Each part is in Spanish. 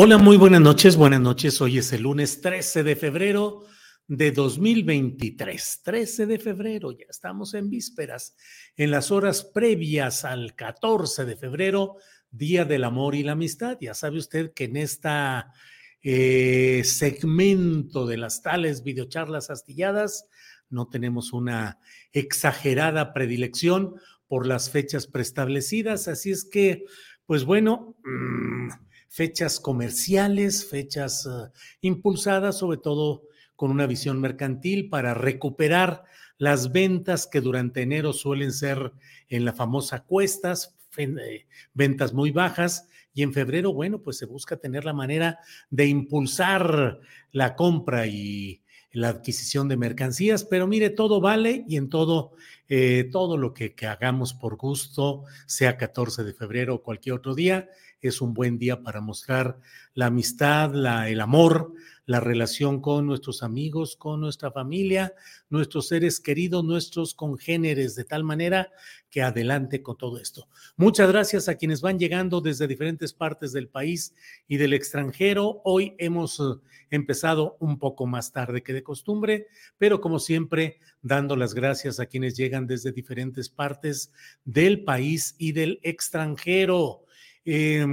Hola, muy buenas noches. Buenas noches. Hoy es el lunes 13 de febrero de 2023. 13 de febrero, ya estamos en vísperas, en las horas previas al 14 de febrero, Día del Amor y la Amistad. Ya sabe usted que en esta eh, segmento de las tales videocharlas astilladas no tenemos una exagerada predilección por las fechas preestablecidas, así es que, pues bueno, mmm, fechas comerciales, fechas uh, impulsadas sobre todo con una visión mercantil para recuperar las ventas que durante enero suelen ser en la famosa cuestas, eh, ventas muy bajas, y en febrero, bueno, pues se busca tener la manera de impulsar la compra y la adquisición de mercancías, pero mire, todo vale y en todo, eh, todo lo que, hagamos por gusto, sea 14 de febrero o cualquier otro día, es un buen día para mostrar la amistad, la, el amor, la relación con nuestros amigos, con nuestra familia, nuestros seres queridos, nuestros congéneres, de tal manera que adelante con todo esto. Muchas gracias a quienes van llegando desde diferentes partes del país y del extranjero. Hoy hemos eh, empezado un poco más tarde que de costumbre, pero como siempre, dando las gracias a quienes llegan desde diferentes partes del país y del extranjero eh,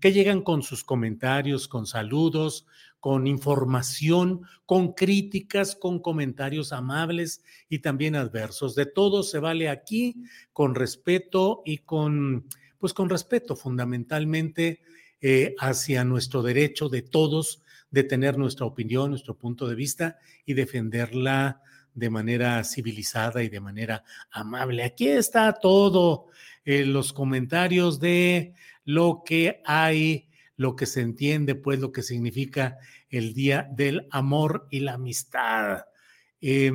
que llegan con sus comentarios, con saludos, con información, con críticas, con comentarios amables y también adversos. De todo se vale aquí con respeto y con, pues con respeto fundamentalmente eh, hacia nuestro derecho de todos de tener nuestra opinión, nuestro punto de vista y defenderla de manera civilizada y de manera amable. Aquí está todo, eh, los comentarios de lo que hay, lo que se entiende, pues lo que significa el Día del Amor y la Amistad. Eh,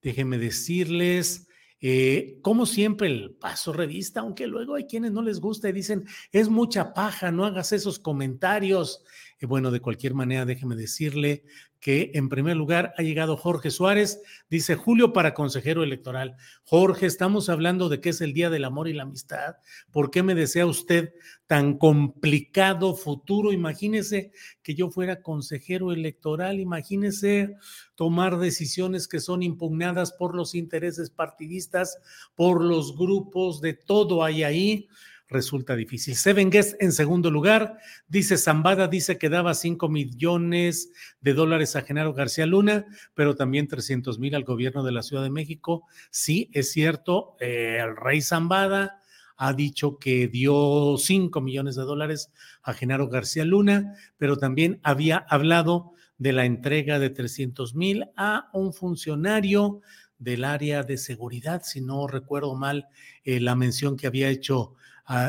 déjenme decirles, eh, como siempre, el paso revista, aunque luego hay quienes no les gusta y dicen, es mucha paja, no hagas esos comentarios. Eh, bueno, de cualquier manera, déjeme decirle que en primer lugar ha llegado Jorge Suárez, dice Julio para consejero electoral. Jorge, estamos hablando de que es el Día del Amor y la Amistad. ¿Por qué me desea usted tan complicado futuro? Imagínese que yo fuera consejero electoral, imagínese tomar decisiones que son impugnadas por los intereses partidistas, por los grupos, de todo hay ahí resulta difícil. Seven Guest en segundo lugar, dice Zambada, dice que daba 5 millones de dólares a Genaro García Luna, pero también 300 mil al gobierno de la Ciudad de México. Sí, es cierto, eh, el rey Zambada ha dicho que dio 5 millones de dólares a Genaro García Luna, pero también había hablado de la entrega de 300 mil a un funcionario del área de seguridad, si no recuerdo mal eh, la mención que había hecho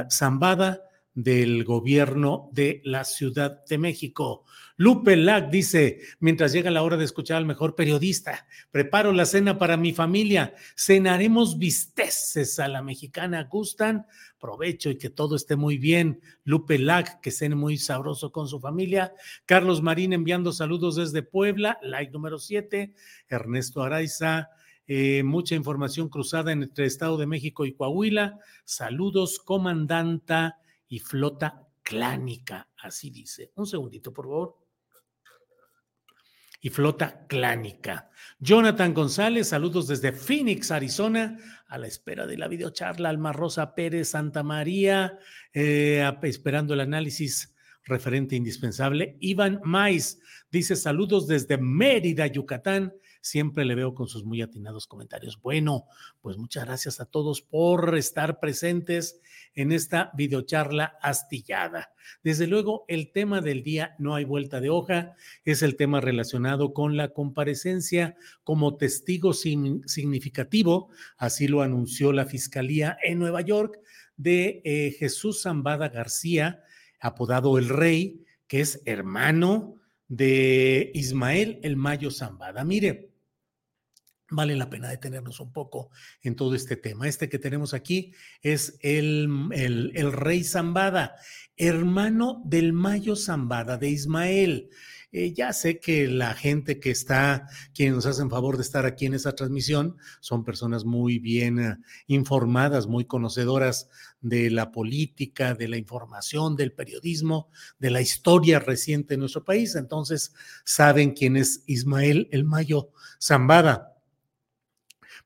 Zambada del gobierno de la Ciudad de México. Lupe Lac dice, mientras llega la hora de escuchar al mejor periodista, preparo la cena para mi familia, cenaremos bisteces a la mexicana, ¿gustan? Provecho y que todo esté muy bien. Lupe Lac, que cene muy sabroso con su familia. Carlos Marín enviando saludos desde Puebla, like número 7. Ernesto Araiza, eh, mucha información cruzada entre Estado de México y Coahuila. Saludos, comandanta y flota clánica, así dice. Un segundito, por favor. Y flota clánica. Jonathan González, saludos desde Phoenix, Arizona, a la espera de la videocharla. Alma Rosa Pérez Santa María, eh, esperando el análisis referente indispensable. Iván Mais dice saludos desde Mérida, Yucatán siempre le veo con sus muy atinados comentarios. Bueno, pues muchas gracias a todos por estar presentes en esta videocharla astillada. Desde luego, el tema del día, no hay vuelta de hoja, es el tema relacionado con la comparecencia como testigo significativo, así lo anunció la Fiscalía en Nueva York, de eh, Jesús Zambada García, apodado El Rey, que es hermano de Ismael El Mayo Zambada. Mire, vale la pena detenernos un poco en todo este tema. Este que tenemos aquí es el, el, rey Zambada, hermano del Mayo Zambada, de Ismael. Eh, ya sé que la gente que está, quienes nos hacen favor de estar aquí en esta transmisión, son personas muy bien eh, informadas, muy conocedoras de la política, de la información, del periodismo, de la historia reciente de nuestro país. Entonces, saben quién es Ismael el Mayo Zambada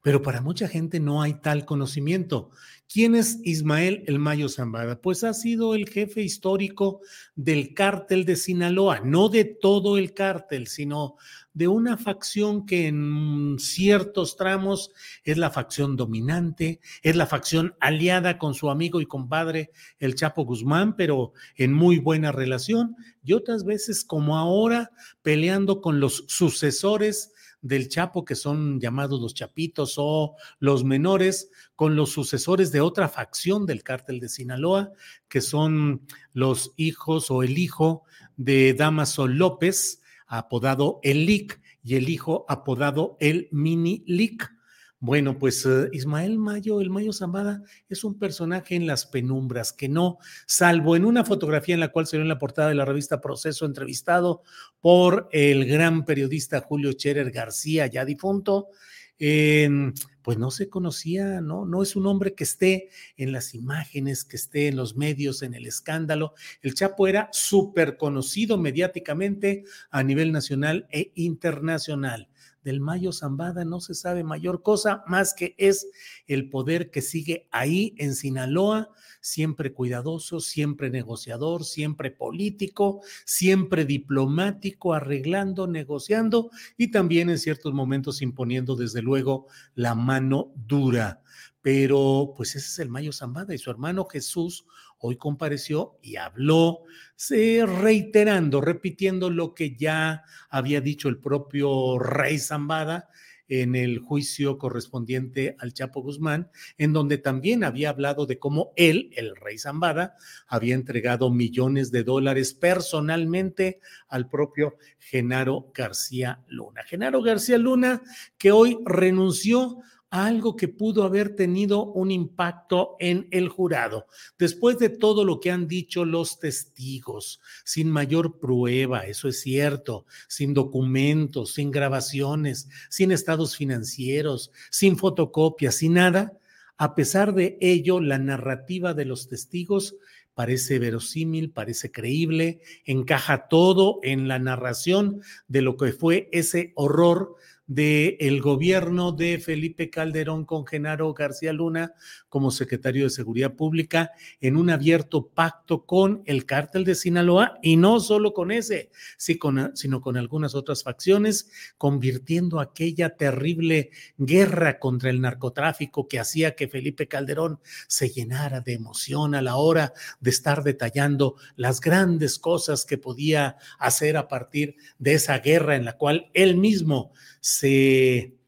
pero para mucha gente no hay tal conocimiento. ¿Quién es Ismael El Mayo Zambada? Pues ha sido el jefe histórico del cártel de Sinaloa, no de todo el cártel, sino de una facción que en ciertos tramos es la facción dominante, es la facción aliada con su amigo y compadre el Chapo Guzmán, pero en muy buena relación, y otras veces como ahora peleando con los sucesores del Chapo, que son llamados los Chapitos o los menores, con los sucesores de otra facción del cártel de Sinaloa, que son los hijos o el hijo de Damaso López, apodado El Lic, y el hijo apodado El Mini Lic. Bueno, pues eh, Ismael Mayo, el Mayo Zambada, es un personaje en las penumbras que no, salvo en una fotografía en la cual se ve en la portada de la revista Proceso, entrevistado por el gran periodista Julio Cherer García, ya difunto, pues no se conocía, ¿no? No es un hombre que esté en las imágenes, que esté en los medios, en el escándalo. El Chapo era súper conocido mediáticamente a nivel nacional e internacional del Mayo Zambada no se sabe mayor cosa más que es el poder que sigue ahí en Sinaloa, siempre cuidadoso, siempre negociador, siempre político, siempre diplomático, arreglando, negociando y también en ciertos momentos imponiendo desde luego la mano dura. Pero pues ese es el Mayo Zambada y su hermano Jesús hoy compareció y habló, reiterando, repitiendo lo que ya había dicho el propio rey Zambada en el juicio correspondiente al Chapo Guzmán, en donde también había hablado de cómo él, el rey Zambada, había entregado millones de dólares personalmente al propio Genaro García Luna. Genaro García Luna, que hoy renunció algo que pudo haber tenido un impacto en el jurado. Después de todo lo que han dicho los testigos, sin mayor prueba, eso es cierto, sin documentos, sin grabaciones, sin estados financieros, sin fotocopias, sin nada, a pesar de ello, la narrativa de los testigos parece verosímil, parece creíble, encaja todo en la narración de lo que fue ese horror del gobierno de Felipe Calderón con Genaro García Luna como secretario de Seguridad Pública en un abierto pacto con el cártel de Sinaloa y no solo con ese, sino con algunas otras facciones, convirtiendo aquella terrible guerra contra el narcotráfico que hacía que Felipe Calderón se llenara de emoción a la hora de estar detallando las grandes cosas que podía hacer a partir de esa guerra en la cual él mismo se,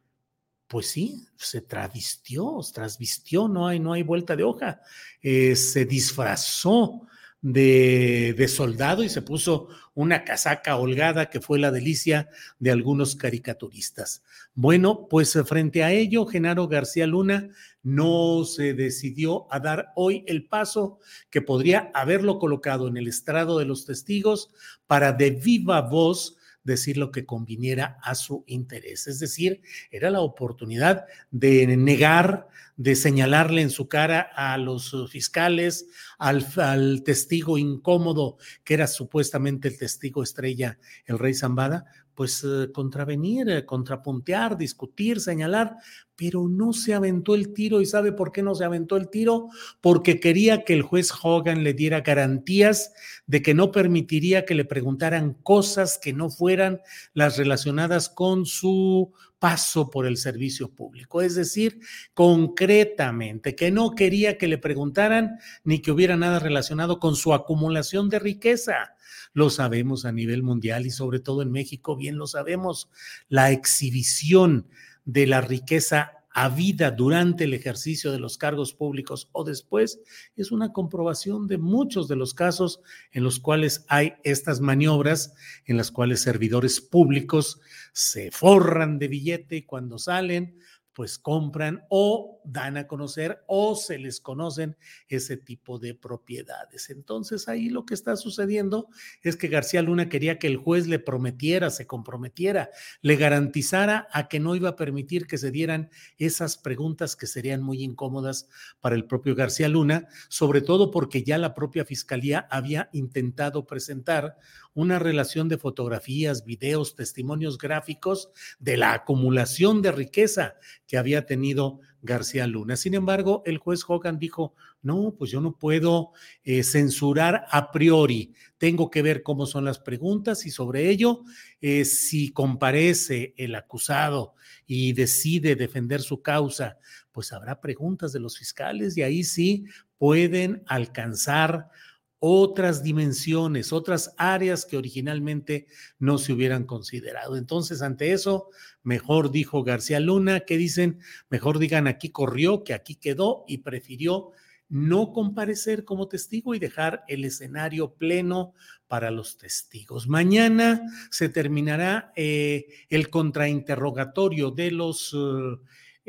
pues sí, se travestió, trasvistió, no hay, no hay vuelta de hoja, eh, se disfrazó de, de, soldado y se puso una casaca holgada que fue la delicia de algunos caricaturistas. Bueno, pues eh, frente a ello, Genaro García Luna no se decidió a dar hoy el paso que podría haberlo colocado en el estrado de los testigos para de viva voz decir lo que conviniera a su interés. Es decir, era la oportunidad de negar, de señalarle en su cara a los fiscales, al, testigo incómodo, que era supuestamente el testigo estrella, el rey Zambada, pues eh, contravenir, eh, contrapuntear, discutir, señalar, pero no se aventó el tiro. ¿Y sabe por qué no se aventó el tiro? Porque quería que el juez Hogan le diera garantías de que no permitiría que le preguntaran cosas que no fueran las relacionadas con su paso por el servicio público. Es decir, concretamente, que no quería que le preguntaran ni que hubiera nada relacionado con su acumulación de riqueza lo sabemos a nivel mundial y sobre todo en México, bien lo sabemos, la exhibición de la riqueza habida durante el ejercicio de los cargos públicos o después es una comprobación de muchos de los casos en los cuales hay estas maniobras, en las cuales servidores públicos se forran de billete y cuando salen pues compran o dan a conocer o se les conocen ese tipo de propiedades. Entonces ahí lo que está sucediendo es que García Luna quería que el juez le prometiera, se comprometiera, le garantizara a que no iba a permitir que se dieran esas preguntas que serían muy incómodas para el propio García Luna, sobre todo porque ya la propia fiscalía había intentado presentar una relación de fotografías, videos, testimonios gráficos de la acumulación de riqueza que había tenido García Luna. Sin embargo, el juez Hogan dijo, no, pues yo no puedo eh, censurar a priori, tengo que ver cómo son las preguntas y sobre ello, eh, si comparece el acusado y decide defender su causa, pues habrá preguntas de los fiscales y ahí sí pueden alcanzar otras dimensiones, otras áreas que originalmente no se hubieran considerado. Entonces, ante eso, mejor dijo García Luna, que dicen, mejor digan aquí corrió, que aquí quedó y prefirió no comparecer como testigo y dejar el escenario pleno para los testigos. Mañana se terminará eh, el contrainterrogatorio de los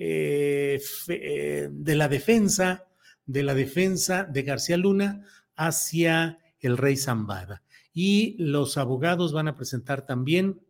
eh, eh, de la defensa, de la defensa de García Luna hacia el rey Zambada. Y los abogados van a presentar también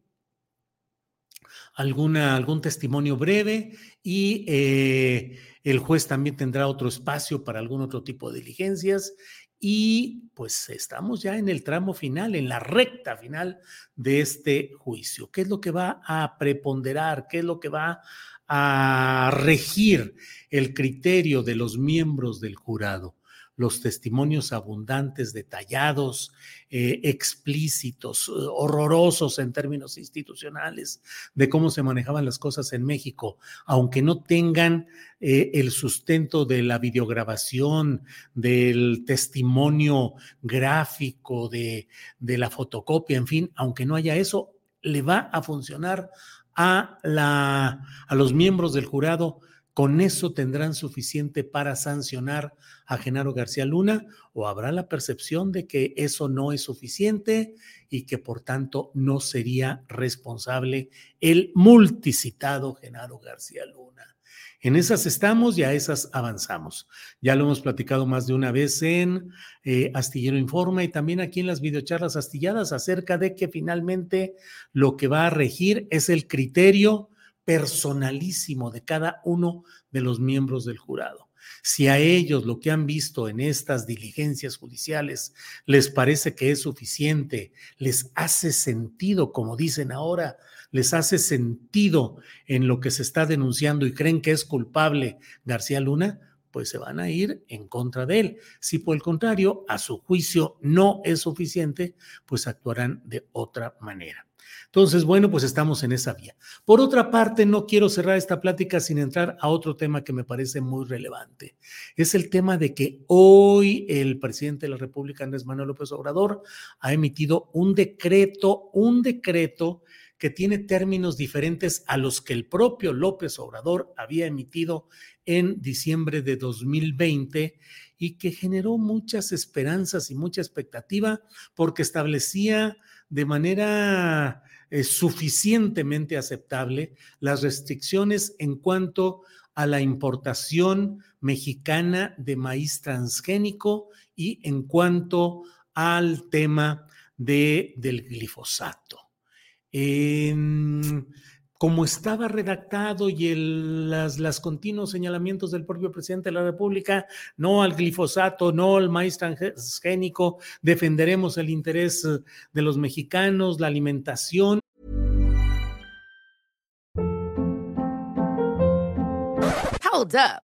alguna, algún testimonio breve y eh, el juez también tendrá otro espacio para algún otro tipo de diligencias. Y pues estamos ya en el tramo final, en la recta final de este juicio. ¿Qué es lo que va a preponderar? ¿Qué es lo que va a regir el criterio de los miembros del jurado? Los testimonios abundantes, detallados, eh, explícitos, eh, horrorosos en términos institucionales de cómo se manejaban las cosas en México, aunque no tengan eh, el sustento de la videograbación, del testimonio gráfico, de, de la fotocopia, en fin, aunque no haya eso, le va a funcionar a, la, a los miembros del jurado ¿Con eso tendrán suficiente para sancionar a Genaro García Luna o habrá la percepción de que eso no es suficiente y que por tanto no sería responsable el multicitado Genaro García Luna? En esas estamos y a esas avanzamos. Ya lo hemos platicado más de una vez en eh, Astillero Informa y también aquí en las videocharlas astilladas acerca de que finalmente lo que va a regir es el criterio personalísimo de cada uno de los miembros del jurado. Si a ellos lo que han visto en estas diligencias judiciales les parece que es suficiente, les hace sentido, como dicen ahora, les hace sentido en lo que se está denunciando y creen que es culpable García Luna, pues se van a ir en contra de él. Si por el contrario, a su juicio no es suficiente, pues actuarán de otra manera. Entonces, bueno, pues estamos en esa vía. Por otra parte, no quiero cerrar esta plática sin entrar a otro tema que me parece muy relevante. Es el tema de que hoy el presidente de la República, Andrés Manuel López Obrador, ha emitido un decreto, un decreto que tiene términos diferentes a los que el propio López Obrador había emitido en diciembre de 2020 y que generó muchas esperanzas y mucha expectativa porque establecía de manera es suficientemente aceptable las restricciones en cuanto a la importación mexicana de maíz transgénico y en cuanto al tema de, del glifosato. Como estaba redactado y las, las, continuos señalamientos del propio presidente de la República, no al glifosato, no al maíz transgénico, defenderemos el interés de los mexicanos, la alimentación. Hold up.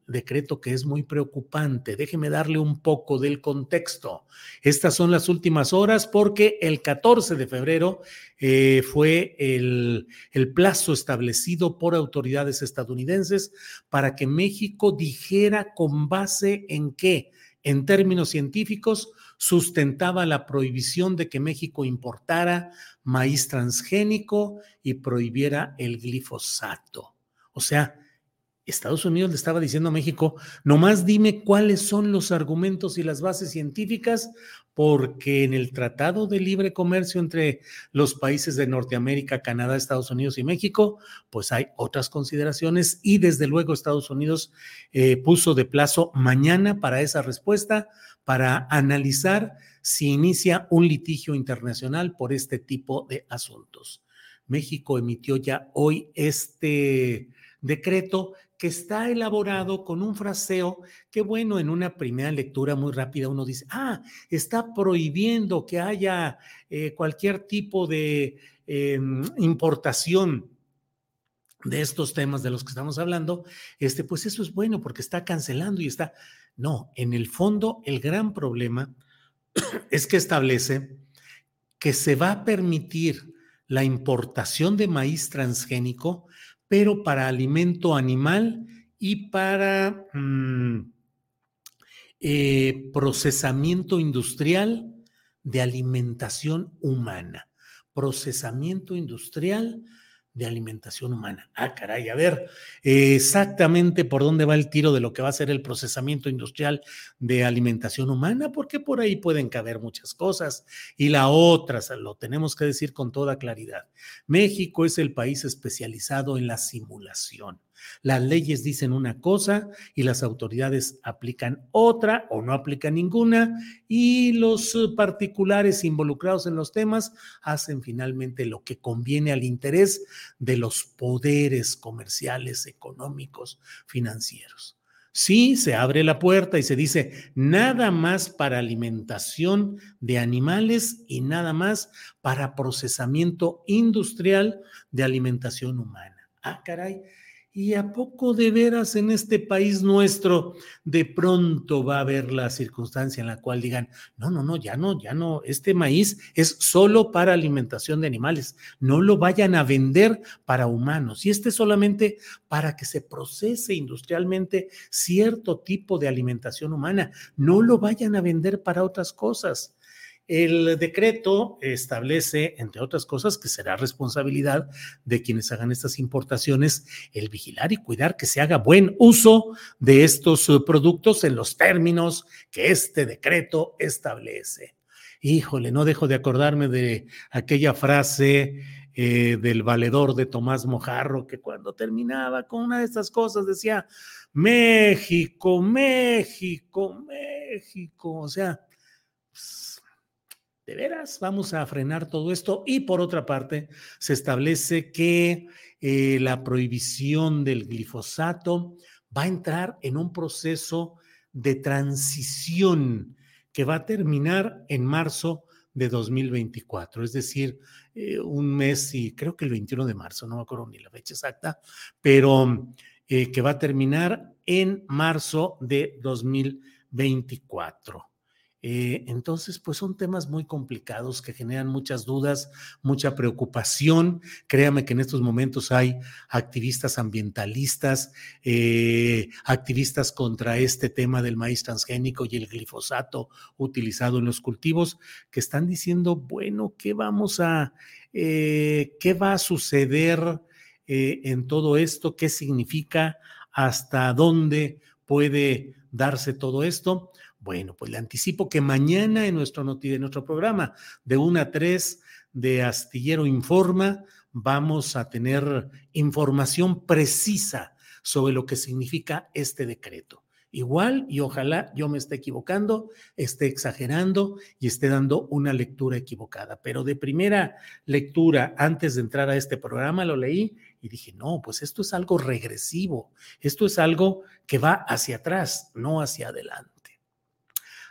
decreto que es muy preocupante. Déjeme darle un poco del contexto. Estas son las últimas horas porque el 14 de febrero eh, fue el, el plazo establecido por autoridades estadounidenses para que México dijera con base en qué, en términos científicos, sustentaba la prohibición de que México importara maíz transgénico y prohibiera el glifosato. O sea, Estados Unidos le estaba diciendo a México, nomás dime cuáles son los argumentos y las bases científicas, porque en el Tratado de Libre Comercio entre los países de Norteamérica, Canadá, Estados Unidos y México, pues hay otras consideraciones y desde luego Estados Unidos eh, puso de plazo mañana para esa respuesta, para analizar si inicia un litigio internacional por este tipo de asuntos. México emitió ya hoy este decreto que está elaborado con un fraseo que, bueno, en una primera lectura muy rápida uno dice, ah, está prohibiendo que haya eh, cualquier tipo de em, importación de estos temas de los que estamos hablando, este, pues eso es bueno porque está cancelando y está. No, en el fondo, el gran problema es que establece que se va a permitir la importación de maíz transgénico pero para alimento animal y para mm, eh, procesamiento industrial de alimentación humana. Procesamiento industrial de alimentación humana. Ah, caray, a ver exactamente por dónde va el tiro de lo que va a ser el procesamiento industrial de alimentación humana, porque por ahí pueden caber muchas cosas. Y la otra, lo tenemos que decir con toda claridad, México es el país especializado en la simulación. Las leyes dicen una cosa y las autoridades aplican otra o no aplican ninguna y los eh, particulares involucrados en los temas hacen finalmente lo que conviene al interés de los poderes comerciales, económicos, financieros. Sí, se abre la puerta y se dice nada más para alimentación de animales y nada más para procesamiento industrial de alimentación humana. Ah, caray, ¿Y a poco de veras en este país nuestro de pronto va a haber la circunstancia en la cual digan, no, no, no, ya no, ya no, este maíz es solo para alimentación de animales, no lo vayan a vender para humanos y este solamente para que se procese industrialmente cierto tipo de alimentación humana, no lo vayan a vender para otras cosas. El decreto establece, entre otras cosas, que será responsabilidad de quienes hagan estas importaciones el vigilar y cuidar que se haga buen uso de estos eh, productos en los términos que este decreto establece. Híjole, no dejo de acordarme de aquella frase eh, del valedor de Tomás Mojarro, que cuando terminaba con una de estas cosas decía, México, México, México, o sea, de veras, vamos a frenar todo esto. Y por otra parte, se establece que eh, la prohibición del glifosato va a entrar en un proceso de transición que va a terminar en marzo de 2024, es decir, eh, un mes y creo que el 21 de marzo, no me acuerdo ni la fecha exacta, pero eh, que va a terminar en marzo de 2024. Eh, entonces, pues son temas muy complicados que generan muchas dudas, mucha preocupación. Créame que en estos momentos hay activistas ambientalistas, eh, activistas contra este tema del maíz transgénico y el glifosato utilizado en los cultivos, que están diciendo, bueno, ¿qué vamos a, eh, qué va a suceder en todo esto? ¿Qué significa? ¿Hasta dónde puede darse todo esto? Bueno, pues le anticipo que mañana en nuestro, en nuestro programa de 1 a 3 de Astillero Informa vamos a tener información precisa sobre lo que significa este decreto. Igual, y ojalá yo me esté equivocando, esté exagerando y esté dando una lectura equivocada. Pero de primera lectura, antes de entrar a este programa, lo leí y dije, no, pues esto es algo regresivo, esto es algo que va hacia atrás, no hacia adelante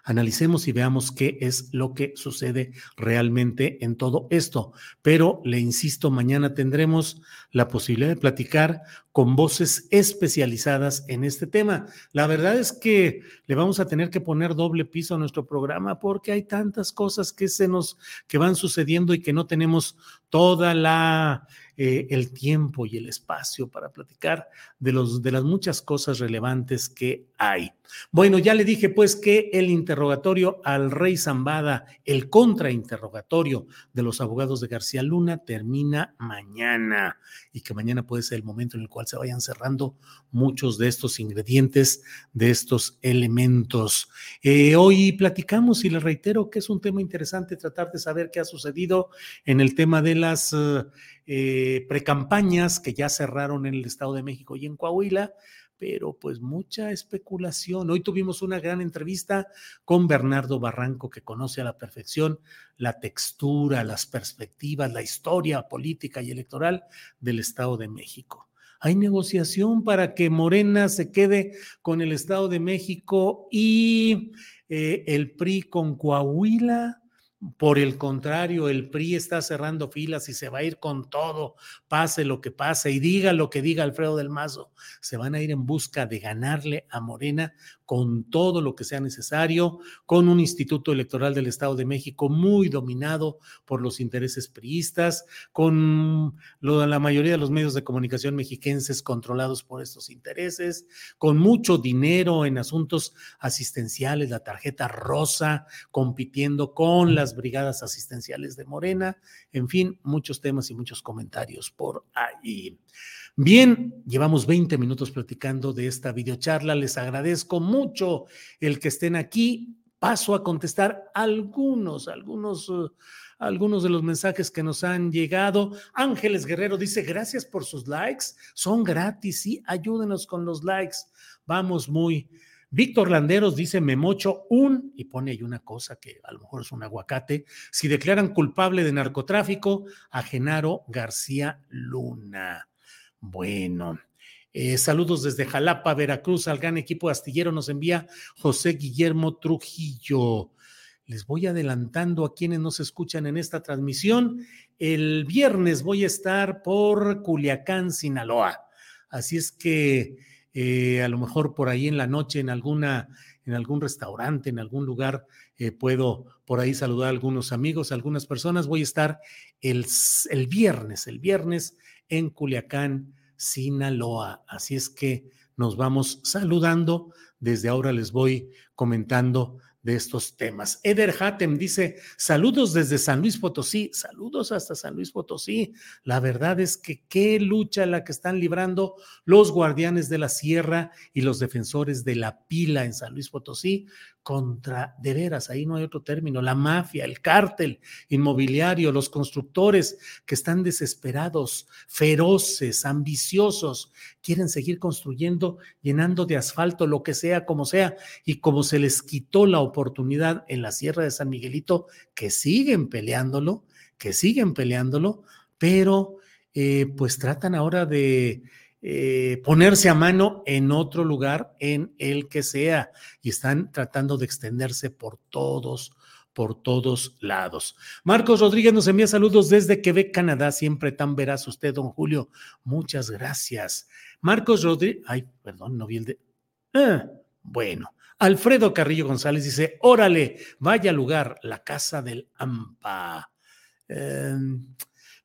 analicemos y veamos qué es lo que sucede realmente en todo esto. Pero le insisto, mañana tendremos la posibilidad de platicar con voces especializadas en este tema. La verdad es que le vamos a tener que poner doble piso a nuestro programa porque hay tantas cosas que se nos que van sucediendo y que no tenemos toda la eh, el tiempo y el espacio para platicar de, los, de las muchas cosas relevantes que hay. Bueno, ya le dije pues que el interrogatorio al rey Zambada, el contrainterrogatorio de los abogados de García Luna termina mañana y que mañana puede ser el momento en el cual se vayan cerrando muchos de estos ingredientes, de estos elementos. Eh, hoy platicamos y le reitero que es un tema interesante tratar de saber qué ha sucedido en el tema de las... Eh, precampañas que ya cerraron en el Estado de México y en Coahuila, pero pues mucha especulación. Hoy tuvimos una gran entrevista con Bernardo Barranco, que conoce a la perfección la textura, las perspectivas, la historia política y electoral del Estado de México. Hay negociación para que Morena se quede con el Estado de México y eh, el PRI con Coahuila. Por el contrario, el PRI está cerrando filas y se va a ir con todo, pase lo que pase y diga lo que diga Alfredo del Mazo. Se van a ir en busca de ganarle a Morena con todo lo que sea necesario, con un instituto electoral del Estado de México muy dominado por los intereses priistas, con la mayoría de los medios de comunicación mexiquenses controlados por estos intereses, con mucho dinero en asuntos asistenciales, la tarjeta rosa, compitiendo con las brigadas asistenciales de Morena, en fin, muchos temas y muchos comentarios por ahí. Bien, llevamos 20 minutos platicando de esta videocharla. Les agradezco mucho el que estén aquí. Paso a contestar algunos, algunos, uh, algunos de los mensajes que nos han llegado. Ángeles Guerrero dice, gracias por sus likes. Son gratis, sí, ayúdenos con los likes. Vamos muy. Víctor Landeros dice, me mocho un, y pone ahí una cosa que a lo mejor es un aguacate, si declaran culpable de narcotráfico a Genaro García Luna. Bueno, eh, saludos desde Jalapa, Veracruz, al gran equipo astillero nos envía José Guillermo Trujillo. Les voy adelantando a quienes nos escuchan en esta transmisión. El viernes voy a estar por Culiacán, Sinaloa. Así es que eh, a lo mejor por ahí en la noche, en alguna, en algún restaurante, en algún lugar, eh, puedo por ahí saludar a algunos amigos, a algunas personas. Voy a estar el, el viernes, el viernes en Culiacán, Sinaloa. Así es que nos vamos saludando. Desde ahora les voy comentando de estos temas. Eder Hatem dice, saludos desde San Luis Potosí, saludos hasta San Luis Potosí. La verdad es que qué lucha la que están librando los guardianes de la sierra y los defensores de la pila en San Luis Potosí contra, de veras, ahí no hay otro término, la mafia, el cártel inmobiliario, los constructores que están desesperados, feroces, ambiciosos, quieren seguir construyendo, llenando de asfalto lo que sea, como sea, y como se les quitó la oportunidad en la Sierra de San Miguelito, que siguen peleándolo, que siguen peleándolo, pero eh, pues tratan ahora de eh, ponerse a mano en otro lugar, en el que sea, y están tratando de extenderse por todos, por todos lados. Marcos Rodríguez nos envía saludos desde Quebec, Canadá. Siempre tan veraz usted, don Julio. Muchas gracias. Marcos Rodríguez, ay, perdón, no vi el de... Ah, bueno, Alfredo Carrillo González dice, órale, vaya lugar, la casa del AMPA. Em,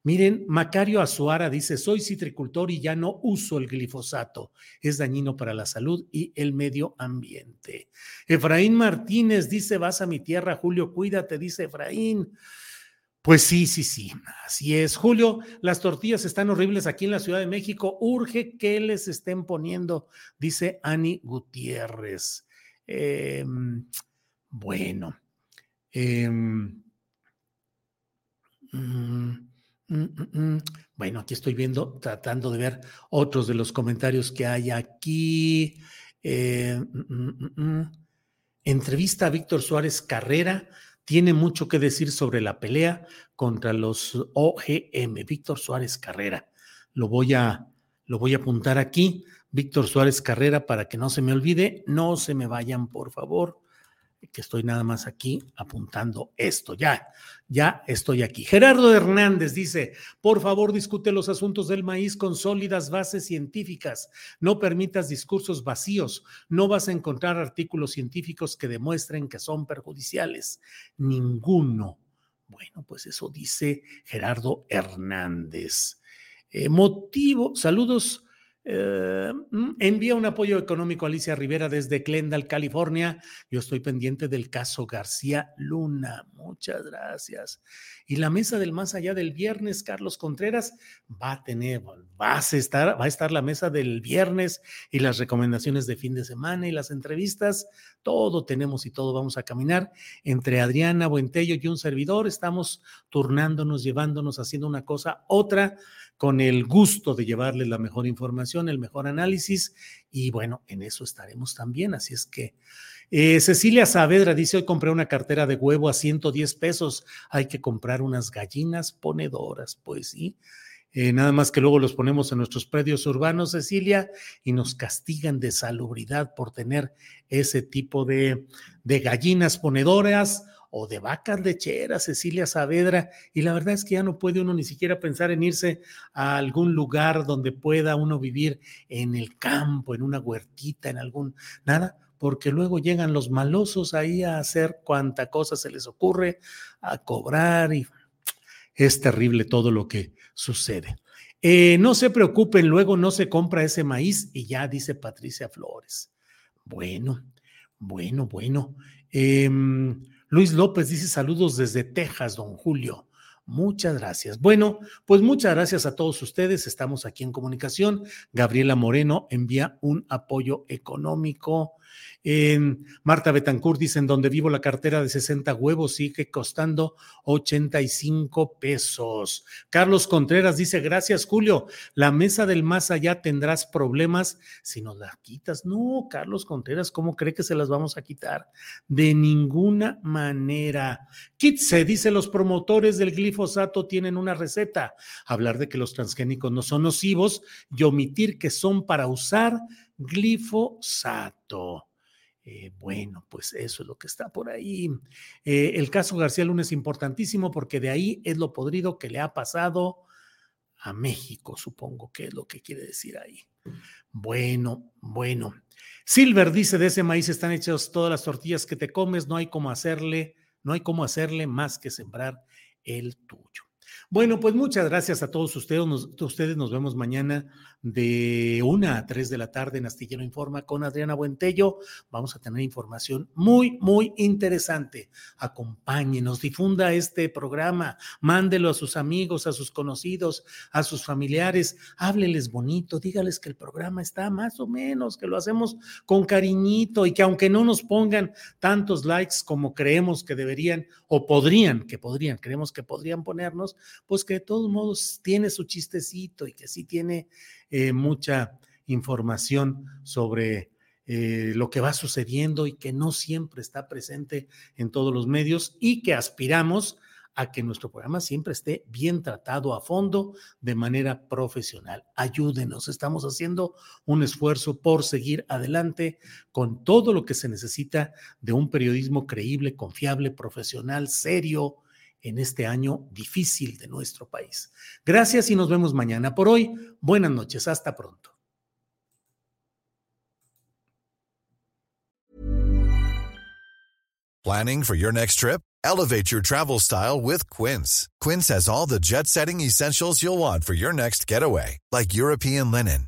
miren, Macario Azuara dice, soy citricultor y ya no uso el glifosato. Es dañino para la salud y el medio ambiente. Efraín Martínez dice, vas a mi tierra, Julio, cuídate, dice Efraín. Pues sí, sí, sí, así es. Julio, las tortillas están horribles aquí en la Ciudad de México. Urge que les estén poniendo, dice Ani Gutiérrez. Em, bueno. Mm, bueno, aquí estoy viendo, tratando de ver otros de los comentarios que hay aquí. Eh, entrevista a Víctor Suárez Carrera tiene mucho que decir sobre la pelea contra los OGM. Víctor Suárez Carrera. Lo voy a, lo voy a apuntar aquí. Víctor Suárez Carrera, para que no se me olvide, no se me vayan, por favor, que estoy nada más aquí apuntando esto. Ya, ya estoy aquí. Gerardo Hernández dice, por favor, discute los asuntos del maíz con sólidas bases científicas. No permitas discursos vacíos. No vas a encontrar artículos científicos que demuestren que son perjudiciales. Ninguno. Bueno, pues eso dice Gerardo Hernández. Eh, motivo, saludos eh, mm, envía un apoyo económico a Alicia Rivera desde Glendale, California. Yo estoy pendiente del caso García Luna. Muchas gracias. Y la mesa del más allá del viernes, Carlos Contreras, va a tener, va a estar, va a estar la mesa del viernes y las recomendaciones de fin de semana y las entrevistas. Todo tenemos y todo vamos a caminar entre Adriana Buentello y un servidor. Estamos turnándonos, llevándonos, haciendo una cosa, otra con el gusto de llevarles la mejor información, el mejor análisis y bueno, en eso estaremos también. Así es que eh, Cecilia Saavedra dice, hoy compré una cartera de huevo a 110 pesos, hay que comprar unas gallinas ponedoras, pues sí. Eh, nada más que luego los ponemos en nuestros predios urbanos, Cecilia, y nos castigan de salubridad por tener ese tipo de, de gallinas ponedoras o de vacas lecheras, Cecilia Saavedra, y la verdad es que ya no puede uno ni siquiera pensar en irse a algún lugar donde pueda uno vivir en el campo, en una huertita, en algún, nada, porque luego llegan los malosos ahí a hacer cuanta cosa se les ocurre, a cobrar y es terrible todo lo que sucede. Eh, no se preocupen, luego no se compra ese maíz y ya dice Patricia Flores. Bueno, bueno, bueno. Eh, Luis López dice saludos desde Texas, don Julio. Muchas gracias. Bueno, pues muchas gracias a todos ustedes. Estamos aquí en comunicación. Gabriela Moreno envía un apoyo económico en Marta Betancourt dice, en donde vivo la cartera de 60 huevos sigue costando 85 pesos. Carlos Contreras dice, gracias Julio, la mesa del más allá tendrás problemas si nos la quitas. No, Carlos Contreras, ¿cómo cree que se las vamos a quitar? De ninguna manera. Kitse dice, los promotores del glifosato tienen una receta, hablar de que los transgénicos no son nocivos y omitir que son para usar glifosato. Eh, bueno, pues eso es lo que está por ahí. Eh, el caso García Luna es importantísimo porque de ahí es lo podrido que le ha pasado a México, supongo que es lo que quiere decir ahí. Bueno, bueno. Silver dice, de ese maíz están hechas todas las tortillas que te comes, no hay cómo hacerle, no hay cómo hacerle más que sembrar el tuyo. Bueno, pues muchas gracias a todos ustedes. Nos, ustedes nos vemos mañana de una a tres de la tarde en Astillero Informa con Adriana Buentello. Vamos a tener información muy, muy interesante. Acompáñenos, difunda este programa, mándelo a sus amigos, a sus conocidos, a sus familiares, hábleles bonito, dígales que el programa está más o menos, que lo hacemos con cariñito y que aunque no nos pongan tantos likes como creemos que deberían o podrían, que podrían, creemos que podrían ponernos, pues que de todos modos tiene su chistecito y que sí tiene eh, mucha información sobre eh, lo que va sucediendo y que no siempre está presente en todos los medios y que aspiramos a que nuestro programa siempre esté bien tratado a fondo de manera profesional. Ayúdenos, estamos haciendo un esfuerzo por seguir adelante con todo lo que se necesita de un periodismo creíble, confiable, profesional, serio en este año difícil de nuestro país. Gracias y nos vemos mañana. Por hoy, buenas noches, hasta pronto. Planning for your next trip? Elevate your travel style with Quince. Quince has all the jet setting essentials you'll want for your next getaway, like European linen,